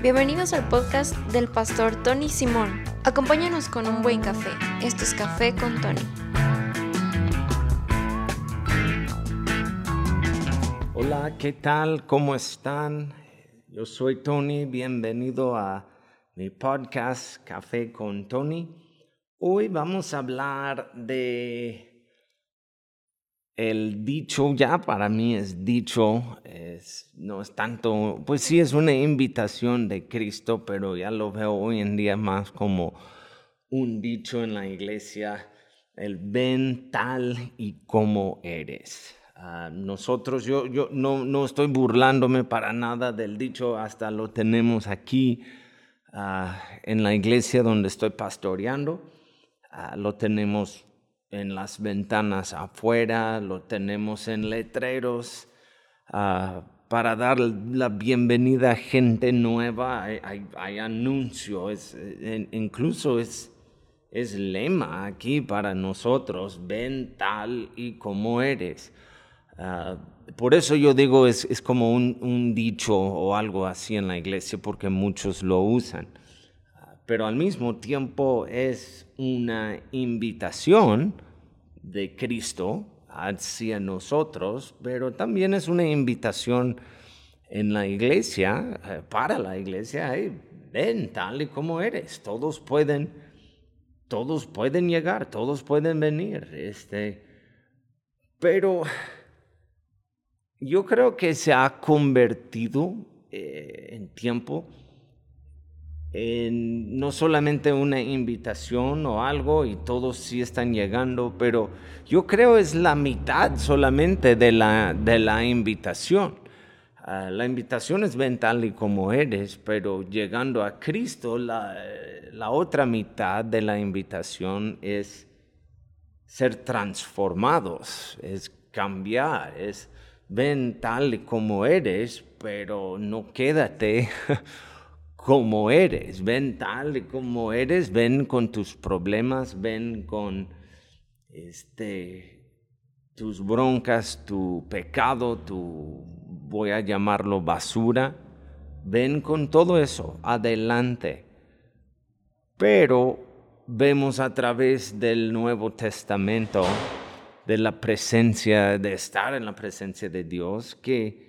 Bienvenidos al podcast del pastor Tony Simón. Acompáñanos con un buen café. Esto es Café con Tony. Hola, ¿qué tal? ¿Cómo están? Yo soy Tony, bienvenido a mi podcast Café con Tony. Hoy vamos a hablar de el dicho ya para mí es dicho, es, no es tanto, pues sí es una invitación de Cristo, pero ya lo veo hoy en día más como un dicho en la iglesia, el ven tal y como eres. Ah, nosotros, yo, yo no, no, estoy burlándome para nada del dicho, hasta lo tenemos aquí ah, en la iglesia donde estoy pastoreando, ah, lo tenemos en las ventanas afuera, lo tenemos en letreros ah, para dar la bienvenida a gente nueva. Hay, anuncio, es, incluso es, es lema aquí para nosotros, ven tal y como eres. Ah, por eso yo digo es, es como un, dicho o algo así en la iglesia, porque muchos lo usan. Pero al mismo tiempo es una invitación de Cristo hacia nosotros, pero también es una invitación en la iglesia, eh, para la iglesia, ven tal y como eres, todos pueden, todos pueden llegar, todos pueden venir, este, pero yo creo que se ha convertido eh, en tiempo no solamente una invitación o algo y todos sí están llegando, pero yo creo es la mitad solamente de la, de la invitación. Ah, la invitación es ven tal y como eres, pero llegando a Cristo, la, la otra mitad de la invitación es ser transformados, es cambiar, es ven tal y como eres, pero no quédate como eres, ven tal y como eres, ven con tus problemas, ven con este, tus broncas, tu pecado, tu, voy a llamarlo basura, ven con todo eso, adelante. Pero vemos a través del Nuevo Testamento, de la presencia, de estar en la presencia de Dios, que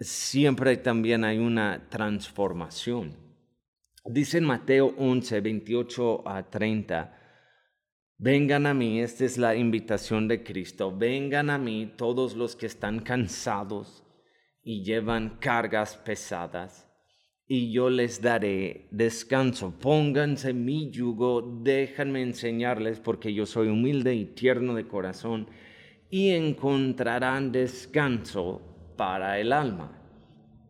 siempre también hay una transformación. Dice en Mateo 11, 28 a 30, vengan a mí, esta es la invitación de Cristo, vengan a mí todos los que están cansados y llevan cargas pesadas, y yo les daré descanso. Pónganse mi yugo, déjenme enseñarles, porque yo soy humilde y tierno de corazón, y encontrarán descanso para el alma.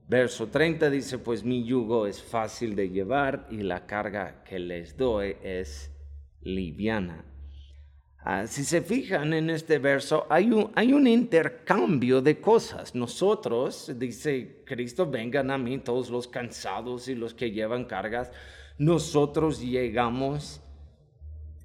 Verso 30 dice, pues mi yugo es fácil de llevar y la carga que les doy es liviana. Ah, si se fijan en este verso, hay un, hay un intercambio de cosas. Nosotros, dice Cristo, vengan a mí todos los cansados y los que llevan cargas. Nosotros llegamos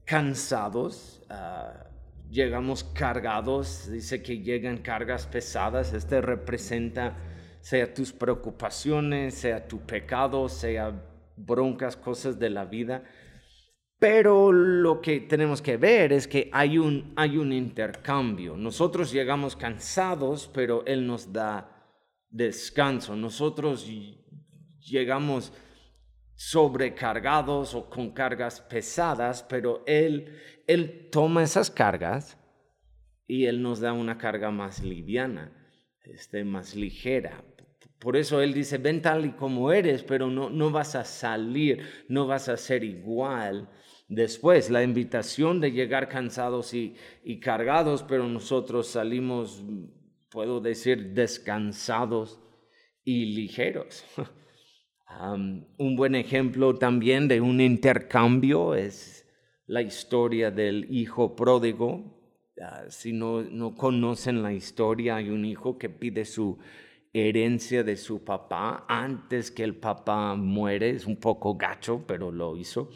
cansados. Ah, llegamos cargados, dice que llegan cargas pesadas, este representa sea tus preocupaciones, sea tu pecado, sea broncas, cosas de la vida. Pero lo que tenemos que ver es que hay un, hay un intercambio. Nosotros llegamos cansados, pero Él nos da descanso. Nosotros llegamos sobrecargados o con cargas pesadas, pero Él, Él toma esas cargas y Él nos da una carga más liviana, este, más ligera. Por eso Él dice, ven tal y como eres, pero no, no vas a salir, no vas a ser igual. Después, la invitación de llegar cansados y, y cargados, pero nosotros salimos, puedo decir, descansados y ligeros. un buen ejemplo también de un intercambio es la historia del hijo pródigo. Ah, si no, no conocen la historia, hay un hijo que pide su herencia de su papá antes que el papá muere. Es un poco gacho, pero lo hizo.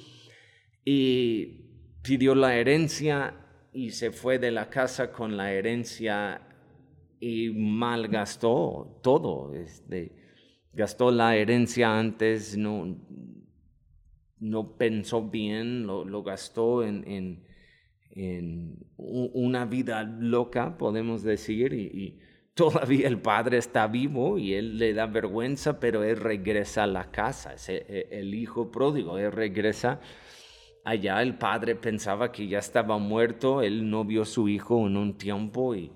Y pidió la herencia y se fue de la casa con la herencia y malgastó todo. Este, gastó la herencia antes, no, no pensó bien, lo, gastó en, en, una vida loca, podemos decir, y, todavía el padre está vivo y él le da vergüenza, pero él regresa a la casa, es e, el hijo pródigo, él regresa allá, el padre pensaba que ya estaba muerto, él no vio a su hijo en un tiempo y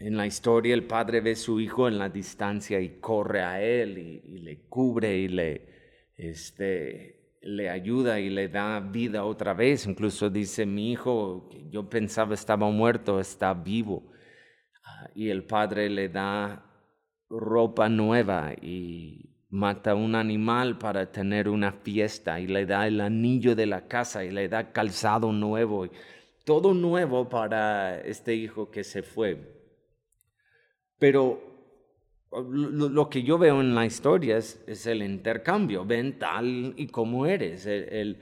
en la historia el padre ve a su hijo en la distancia y corre a él y, le cubre y le, este, le ayuda y le da vida otra vez. Incluso dice, mi hijo, que yo pensaba estaba muerto, está vivo. Ah, y el padre le da ropa nueva y mata un animal para tener una fiesta y le da el anillo de la casa y le da calzado nuevo. Todo nuevo para este hijo que se fue. Pero lo, que yo veo en la historia es, el intercambio. Ven tal y como eres. El,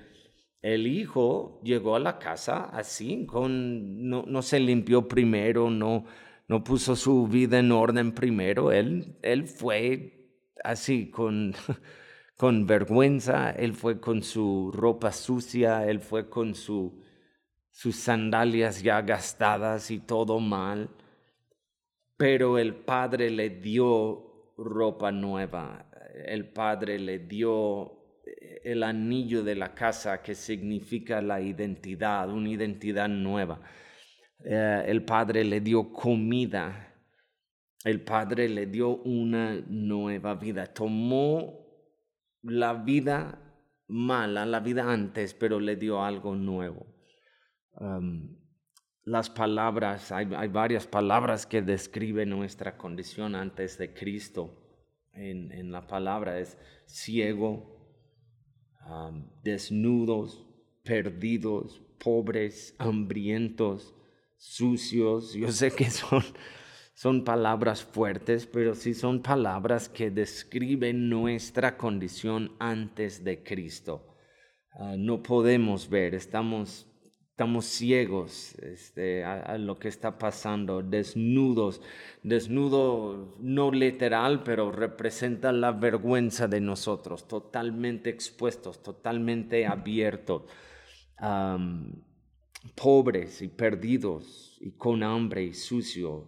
el, hijo llegó a la casa así, con, no, no, se limpió primero, no, no puso su vida en orden primero. Él, él fue así, con, con vergüenza, él fue con su ropa sucia, él fue con su, sus sandalias ya gastadas y todo mal pero el Padre le dio ropa nueva, el Padre le dio eh, el anillo de la casa que significa la identidad, una identidad nueva. Eh, el Padre le dio comida, el Padre le dio una nueva vida, tomó la vida mala, la vida antes, pero le dio algo nuevo. Um, las palabras, hay, varias palabras que describen nuestra condición antes de Cristo. En, la palabra es ciego, desnudos, perdidos, pobres, hambrientos, sucios. Yo sé que son, son palabras fuertes, pero sí son palabras que describen nuestra condición antes de Cristo. Ah, no podemos ver, estamos Estamos ciegos este, a, lo que está pasando, desnudos. Desnudo no literal, pero representa la vergüenza de nosotros, totalmente expuestos, totalmente abiertos, pobres y perdidos y con hambre y sucio.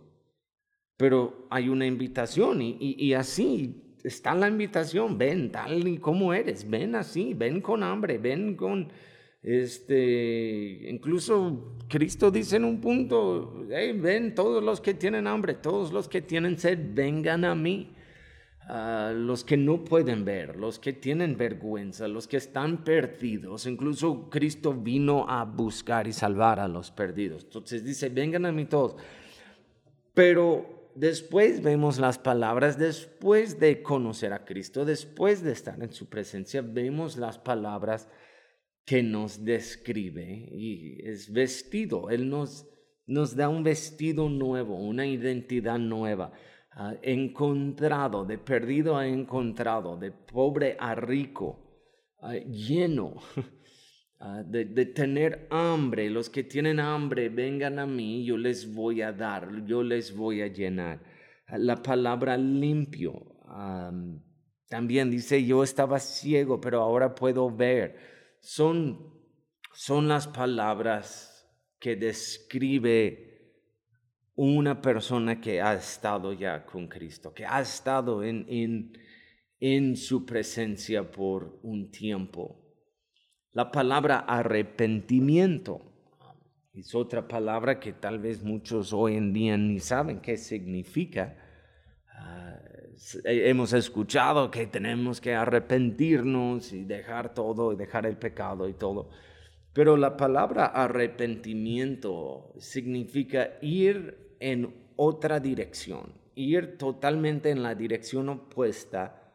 Pero hay una invitación y, y así está la invitación. Ven tal y como eres, ven así, ven con hambre, ven con este, incluso Cristo dice en un punto, ven todos los que tienen hambre, todos los que tienen sed, vengan a mí. Uh, los que no pueden ver, los que tienen vergüenza, los que están perdidos. Incluso Cristo vino a buscar y salvar a los perdidos. Entonces dice, vengan a mí todos. Pero después vemos las palabras, después de conocer a Cristo, después de estar en su presencia, vemos las palabras que nos describe y es vestido. Él nos, nos da un vestido nuevo, una identidad nueva. Ah, encontrado, de perdido a encontrado, de pobre a rico, ah, lleno, ah, de, tener hambre. Los que tienen hambre, vengan a mí, yo les voy a dar, yo les voy a llenar. La palabra limpio también dice, yo estaba ciego, pero ahora puedo ver son, son las palabras que describe una persona que ha estado ya con Cristo, que ha estado en, en, en su presencia por un tiempo. La palabra arrepentimiento es otra palabra que tal vez muchos hoy en día ni saben qué significa. Ah, hemos escuchado que tenemos que arrepentirnos y dejar todo y dejar el pecado y todo. Pero la palabra arrepentimiento significa ir en otra dirección, ir totalmente en la dirección opuesta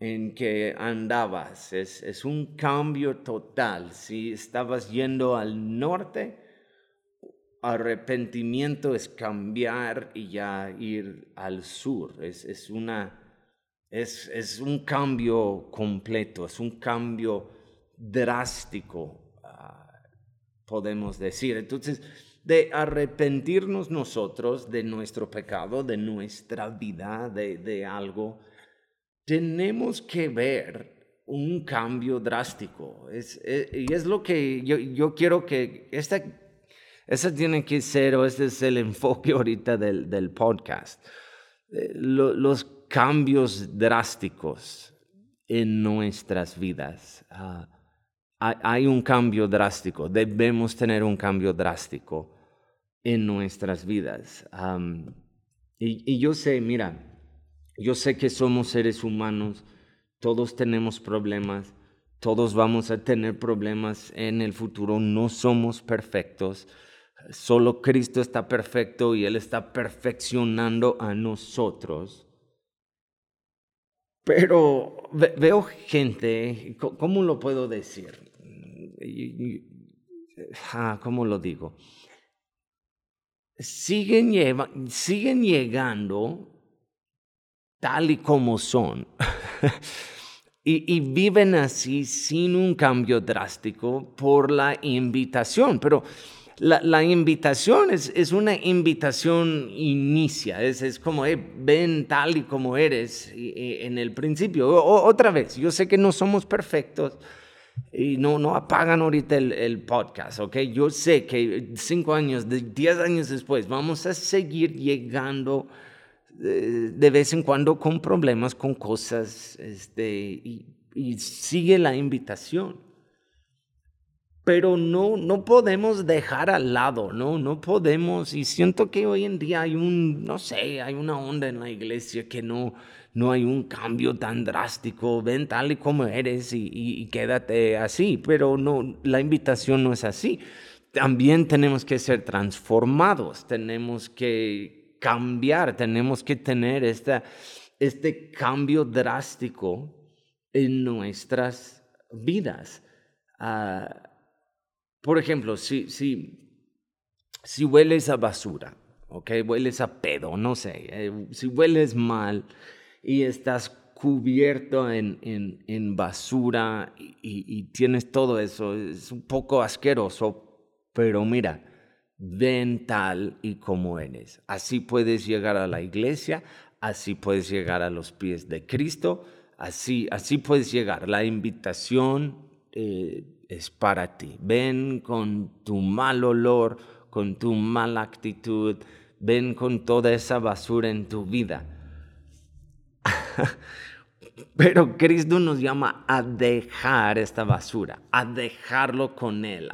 en que andabas. Es, es un cambio total. Si estabas yendo al norte, arrepentimiento es cambiar y ya ir al sur. Es, es una, es, es, un cambio completo, es un cambio drástico, ah, podemos decir. Entonces, de arrepentirnos nosotros de nuestro pecado, de nuestra vida, de, de algo, tenemos que ver un cambio drástico. Es, eh, y es lo que yo, yo quiero que esta, esa tiene que ser, o este es el enfoque ahorita del, del podcast. Eh, los cambios drásticos en nuestras vidas. Ah, hay, un cambio drástico, debemos tener un cambio drástico en nuestras vidas. y, y yo sé, mira, yo sé que somos seres humanos, todos tenemos problemas, todos vamos a tener problemas en el futuro, no somos perfectos, solo Cristo está perfecto y Él está perfeccionando a nosotros. Pero veo gente, ¿cómo lo puedo decir? Ah, ¿Cómo lo digo? Siguen, siguen llegando tal y como son. y, viven así sin un cambio drástico por la invitación. Pero la, invitación es, es, una invitación inicia, es, es como, ven tal y como eres en el principio. otra vez, yo sé que no somos perfectos. Y no, no apagan ahorita el, podcast, ¿ok? Yo sé que cinco años, diez años después, vamos a seguir llegando de vez en cuando con problemas, con cosas, este, y, sigue la invitación. Pero no, no podemos dejar al lado, ¿no? No podemos, y siento que hoy en día hay un, no sé, hay una onda en la iglesia que no, no hay un cambio tan drástico, ven tal y como eres y, quédate así, pero no, la invitación no es así. También tenemos que ser transformados, tenemos que, cambiar, tenemos que tener esta, este cambio drástico en nuestras vidas. Ah, por ejemplo, si, si, si hueles a basura, ¿ok? Hueles a pedo, no sé, eh, si hueles mal y estás cubierto en, en, en basura y, y, tienes todo eso, es un poco asqueroso, pero mira, ven tal y como eres. Así puedes llegar a la iglesia, así puedes llegar a los pies de Cristo, así, así puedes llegar. La invitación eh, es para ti. Ven con tu mal olor, con tu mala actitud, ven con toda esa basura en tu vida. Pero Cristo nos llama a dejar esta basura, a dejarlo con Él,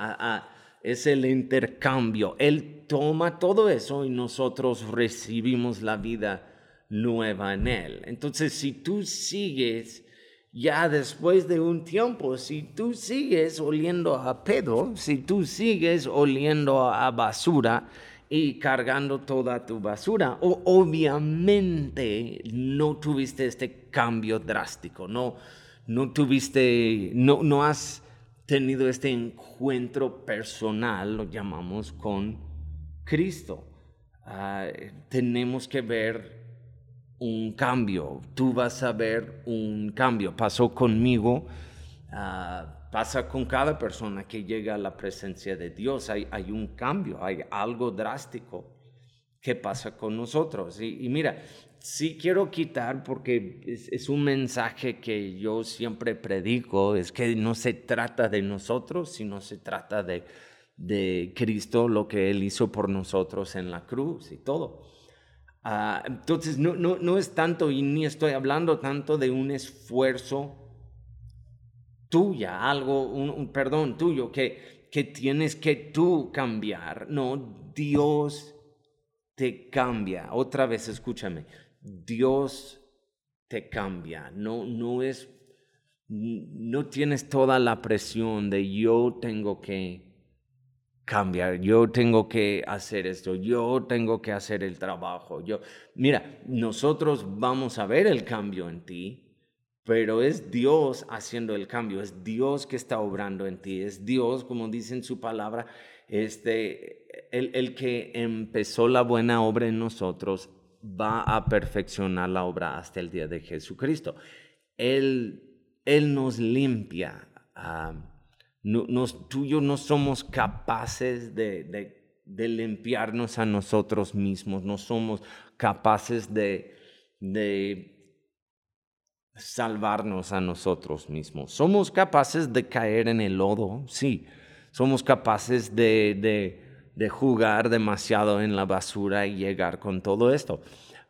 es el intercambio. Él toma todo eso y nosotros recibimos la vida nueva en Él. Entonces, si tú sigues ya después de un tiempo, si tú sigues oliendo a pedo, si tú sigues oliendo a basura y cargando toda tu basura, obviamente no tuviste este cambio drástico, no, no tuviste, no, no has tenido este encuentro personal, lo llamamos, con Cristo. Ah, tenemos que ver un cambio, tú vas a ver un cambio. Pasó conmigo, ah, pasa con cada persona que llega a la presencia de Dios, hay, hay un cambio, hay algo drástico que pasa con nosotros. Y, mira, sí quiero quitar porque es, un mensaje que yo siempre predico, es que no se trata de nosotros, sino se trata de, de Cristo, lo que Él hizo por nosotros en la cruz y todo. Ah, entonces, no, no, no es tanto, y ni estoy hablando tanto de un esfuerzo tuya, algo, un, perdón, tuyo, que, que tienes que tú cambiar. No, Dios te cambia. Otra vez, escúchame. Dios te cambia, no, no es, no tienes toda la presión de yo tengo que cambiar, yo tengo que hacer esto, yo tengo que hacer el trabajo. Yo, mira, nosotros vamos a ver el cambio en ti, pero es Dios haciendo el cambio, es Dios que está obrando en ti, es Dios, como dice en su palabra, este, el, el que empezó la buena obra en nosotros, va a perfeccionar la obra hasta el día de Jesucristo. Él, él nos limpia. Tú y yo no somos capaces de, de, limpiarnos a nosotros mismos, no somos capaces de, de salvarnos a nosotros mismos. Somos capaces de caer en el lodo, sí. Somos capaces de, de, jugar demasiado en la basura y llegar con todo esto.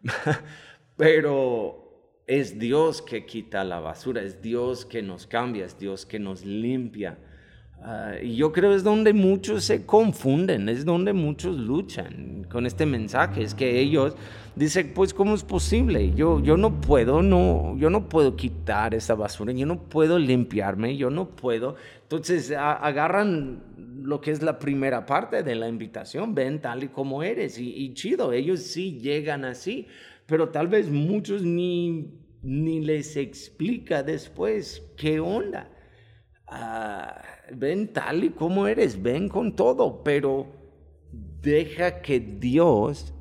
Pero es Dios que quita la basura, es Dios que nos cambia, es Dios que nos limpia. Ah, y yo creo es donde muchos se confunden, es donde muchos luchan con este mensaje, es que ellos dicen, pues cómo es posible, yo, yo no puedo, no, yo no puedo quitar esa basura, yo no puedo limpiarme, yo no puedo. Entonces agarran lo que es la primera parte de la invitación, ven tal y como eres y, y chido, ellos sí llegan así, pero tal vez muchos ni, ni les explica después qué onda. Ah, ven tal y como eres, ven con todo, pero deja que Dios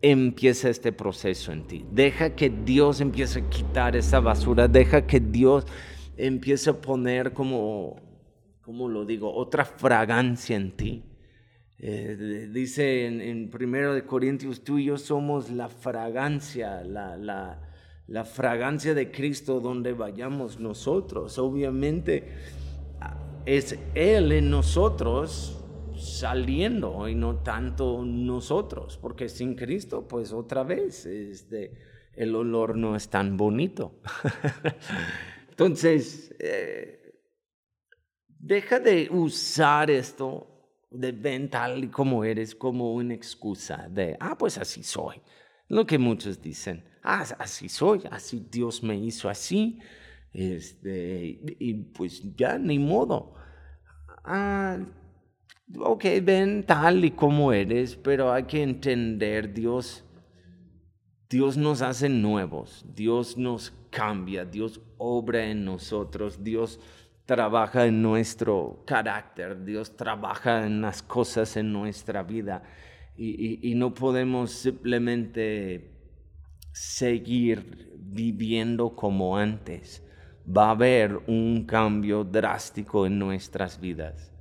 empiece este proceso en ti. Deja que Dios empiece a quitar esa basura, deja que Dios empiece a poner como, como lo digo, otra fragancia en ti. Eh, dice en, en primero de Corintios, tú y yo somos la fragancia, la, la, la fragancia de Cristo donde vayamos nosotros. Obviamente es Él en nosotros saliendo y no tanto nosotros, porque sin Cristo, pues otra vez, este, el olor no es tan bonito. Entonces, eh, deja de usar esto de ven tal y como eres como una excusa de, ah, pues así soy. Lo que muchos dicen, ah, así soy, así Dios me hizo así, este, y pues ya ni modo. Ah, ok, ven tal y como eres, pero hay que entender, Dios, Dios nos hace nuevos, Dios nos cambia, Dios obra en nosotros, Dios trabaja en nuestro carácter, Dios trabaja en las cosas en nuestra vida y, y no podemos simplemente seguir viviendo como antes. Va a haber un cambio drástico en nuestras vidas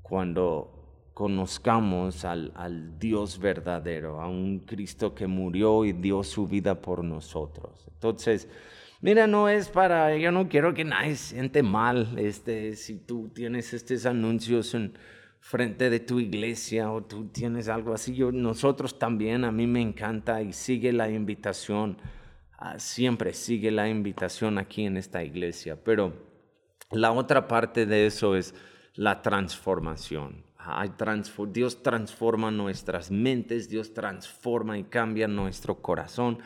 cuando conozcamos al, al, Dios verdadero, a un Cristo que murió y dio su vida por nosotros. Entonces, mira, no es para, yo no quiero que nadie siente mal, este, si tú tienes estos anuncios en frente de tu iglesia o tú tienes algo así, nosotros también, a mí me encanta y sigue la invitación, ah, siempre sigue la invitación aquí en esta iglesia, pero la otra parte de eso es la transformación. Dios transforma nuestras mentes, Dios transforma y cambia nuestro corazón,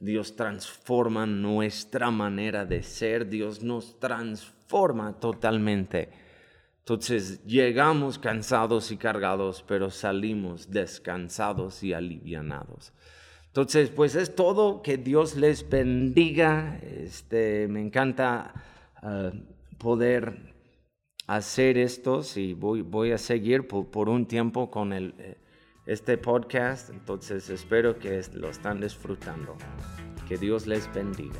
Dios transforma nuestra manera de ser, Dios nos transforma totalmente. Entonces llegamos cansados y cargados, pero salimos descansados y alivianados. Entonces, pues es todo, que Dios les bendiga. Este, me encanta ah, poder hacer esto, y voy, voy a seguir por, un tiempo con el, eh, este podcast, entonces espero que lo están disfrutando. Que Dios les bendiga.